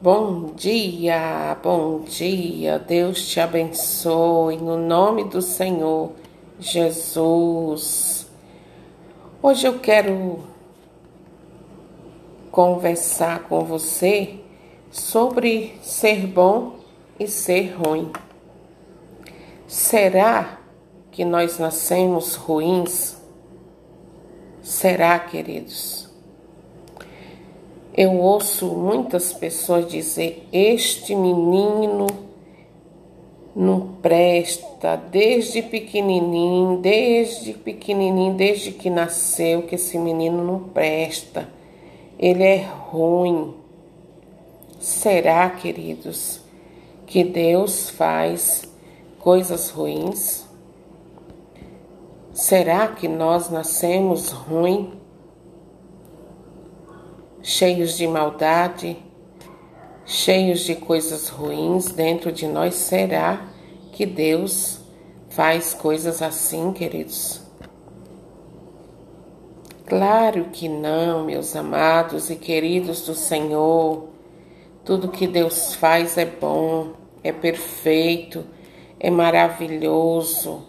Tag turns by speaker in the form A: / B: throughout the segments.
A: Bom dia, bom dia, Deus te abençoe, no nome do Senhor Jesus. Hoje eu quero conversar com você sobre ser bom e ser ruim. Será que nós nascemos ruins? Será, queridos? Eu ouço muitas pessoas dizer: Este menino não presta desde pequenininho, desde pequenininho, desde que nasceu, que esse menino não presta. Ele é ruim. Será, queridos, que Deus faz coisas ruins? Será que nós nascemos ruim? Cheios de maldade, cheios de coisas ruins dentro de nós, será que Deus faz coisas assim, queridos? Claro que não, meus amados e queridos do Senhor. Tudo que Deus faz é bom, é perfeito, é maravilhoso.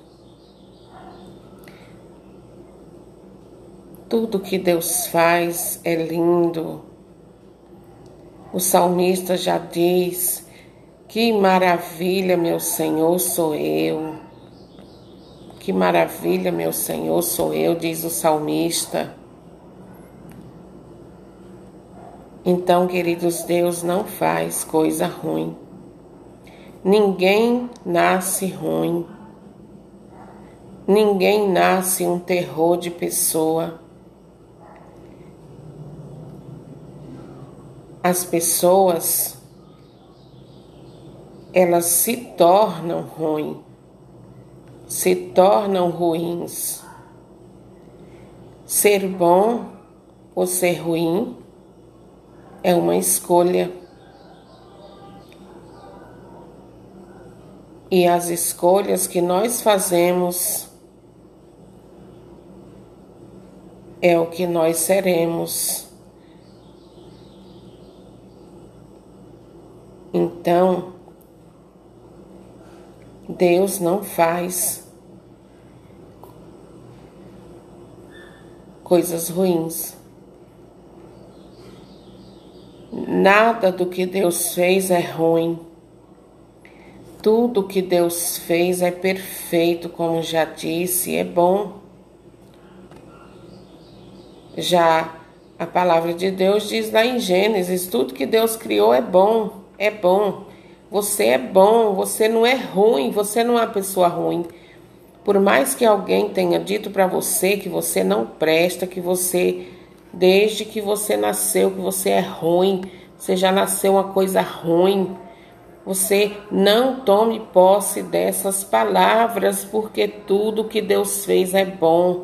A: Tudo que Deus faz é lindo. O salmista já diz: Que maravilha, meu Senhor, sou eu. Que maravilha, meu Senhor, sou eu, diz o salmista. Então, queridos, Deus não faz coisa ruim. Ninguém nasce ruim. Ninguém nasce um terror de pessoa. As pessoas elas se tornam ruins, se tornam ruins. Ser bom ou ser ruim é uma escolha. E as escolhas que nós fazemos é o que nós seremos. Então, Deus não faz coisas ruins. Nada do que Deus fez é ruim. Tudo que Deus fez é perfeito, como já disse, é bom. Já a palavra de Deus diz lá em Gênesis: tudo que Deus criou é bom é bom. Você é bom, você não é ruim, você não é uma pessoa ruim. Por mais que alguém tenha dito para você que você não presta, que você, desde que você nasceu, que você é ruim, você já nasceu uma coisa ruim, você não tome posse dessas palavras, porque tudo que Deus fez é bom.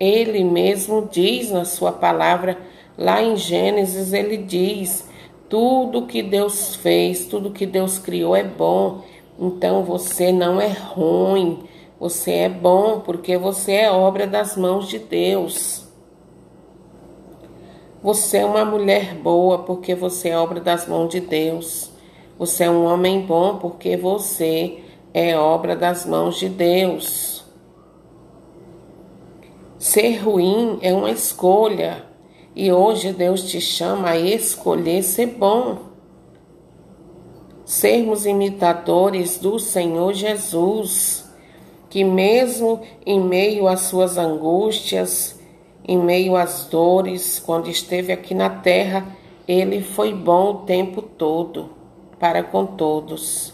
A: Ele mesmo diz na sua palavra, lá em Gênesis, ele diz tudo que Deus fez, tudo que Deus criou é bom. Então você não é ruim, você é bom porque você é obra das mãos de Deus. Você é uma mulher boa porque você é obra das mãos de Deus. Você é um homem bom porque você é obra das mãos de Deus. Ser ruim é uma escolha. E hoje Deus te chama a escolher ser bom, sermos imitadores do Senhor Jesus, que mesmo em meio às suas angústias, em meio às dores, quando esteve aqui na terra, ele foi bom o tempo todo para com todos.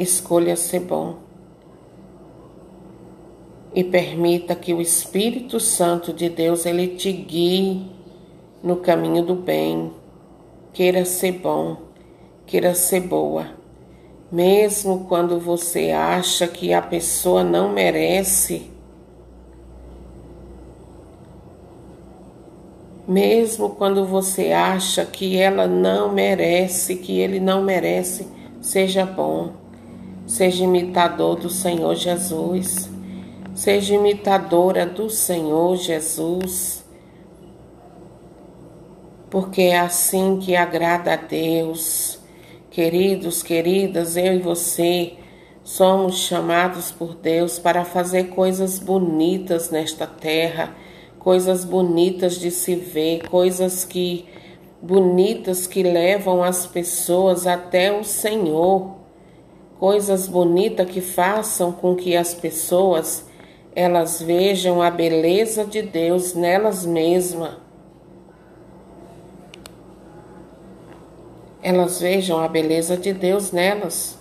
A: Escolha ser bom e permita que o Espírito Santo de Deus ele te guie no caminho do bem. Queira ser bom, queira ser boa. Mesmo quando você acha que a pessoa não merece, mesmo quando você acha que ela não merece, que ele não merece, seja bom, seja imitador do Senhor Jesus. Seja imitadora do Senhor Jesus. porque é assim que agrada a Deus. Queridos, queridas, eu e você somos chamados por Deus para fazer coisas bonitas nesta terra, coisas bonitas de se ver, coisas que bonitas que levam as pessoas até o Senhor, coisas bonitas que façam com que as pessoas elas vejam a beleza de Deus nelas mesmas. Elas vejam a beleza de Deus nelas.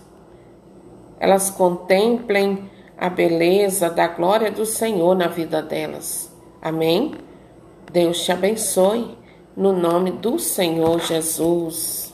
A: Elas contemplem a beleza da glória do Senhor na vida delas. Amém? Deus te abençoe no nome do Senhor Jesus.